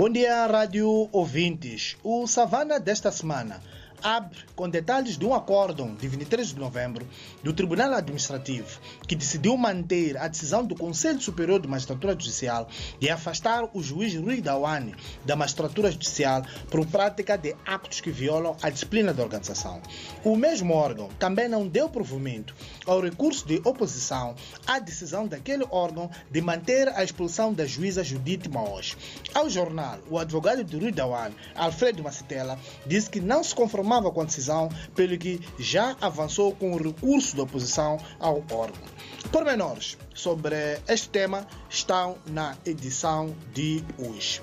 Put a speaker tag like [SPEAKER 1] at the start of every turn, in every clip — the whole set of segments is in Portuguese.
[SPEAKER 1] Bom dia, rádio ouvintes. O Savana desta semana abre com detalhes de um acórdão de 23 de novembro do Tribunal Administrativo que decidiu manter a decisão do Conselho Superior de Magistratura Judicial de afastar o juiz Rui Dawane da Magistratura Judicial por prática de actos que violam a disciplina da organização. O mesmo órgão também não deu provimento ao recurso de oposição à decisão daquele órgão de manter a expulsão da juíza Judite Maos. Ao jornal, o advogado de Rui Dawane, Alfredo Macitela, disse que não se conformou conformava com a decisão, pelo que já avançou com o recurso da oposição ao órgão. Pormenores sobre este tema estão na edição de hoje.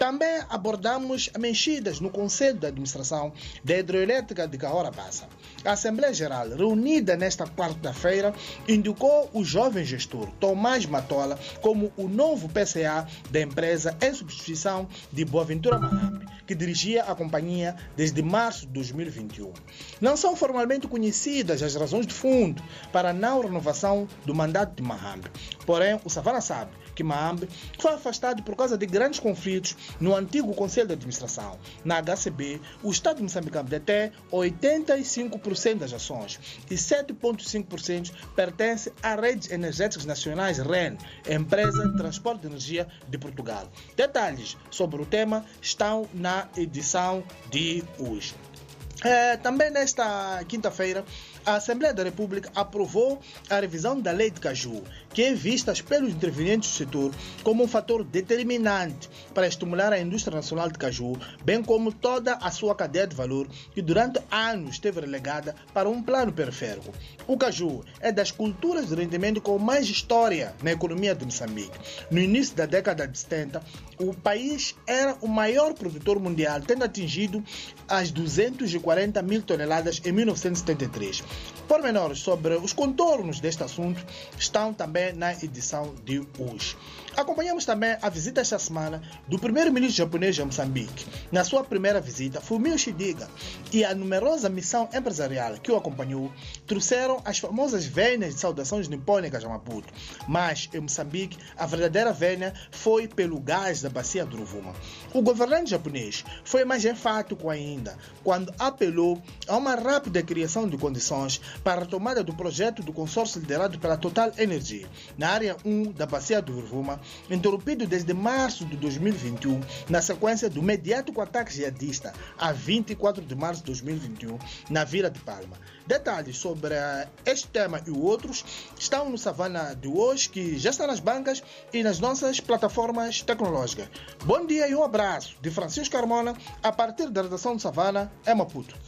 [SPEAKER 1] Também abordamos mexidas no Conselho de Administração da Hidroelétrica de Cahora Bassa. A Assembleia Geral, reunida nesta quarta-feira, indicou o jovem gestor Tomás Matola como o novo PCA da empresa em substituição de Boaventura Mahambe, que dirigia a companhia desde março de 2021. Não são formalmente conhecidas as razões de fundo para a não renovação do mandato de Mahambe. Porém, o Savana sabe que Mahambe foi afastado por causa de grandes conflitos no antigo Conselho de Administração. Na HCB, o Estado de Moçambique detém 85% das ações e 7,5% pertence à Redes Energéticas Nacionais REN, empresa de transporte de energia de Portugal. Detalhes sobre o tema estão na edição de hoje. É, também nesta quinta-feira, a Assembleia da República aprovou a revisão da Lei de Caju, que é vista pelos intervenientes do setor como um fator determinante para estimular a indústria nacional de caju, bem como toda a sua cadeia de valor, que durante anos esteve relegada para um plano periférico. O caju é das culturas de rendimento com mais história na economia de Moçambique. No início da década de 70, o país era o maior produtor mundial, tendo atingido as 240 mil toneladas em 1973. Pormenores sobre os contornos deste assunto estão também na edição de hoje. Acompanhamos também a visita esta semana do primeiro-ministro japonês a Moçambique. Na sua primeira visita, Fumio Shidiga e a numerosa missão empresarial que o acompanhou trouxeram as famosas vênias de saudações nipônicas a Maputo. Mas, em Moçambique, a verdadeira vênia foi pelo gás da bacia do Rovuma. O governante japonês foi mais enfático ainda quando apelou a uma rápida criação de condições para a retomada do projeto do consórcio liderado pela Total Energy na área 1 da bacia do Rovuma interrompido desde março de 2021, na sequência do mediático ataque jihadista a 24 de março de 2021, na Vila de Palma. Detalhes sobre este tema e outros estão no Savana de hoje, que já está nas bancas e nas nossas plataformas tecnológicas. Bom dia e um abraço de Francisco Carmona, a partir da redação do Savana, em Maputo.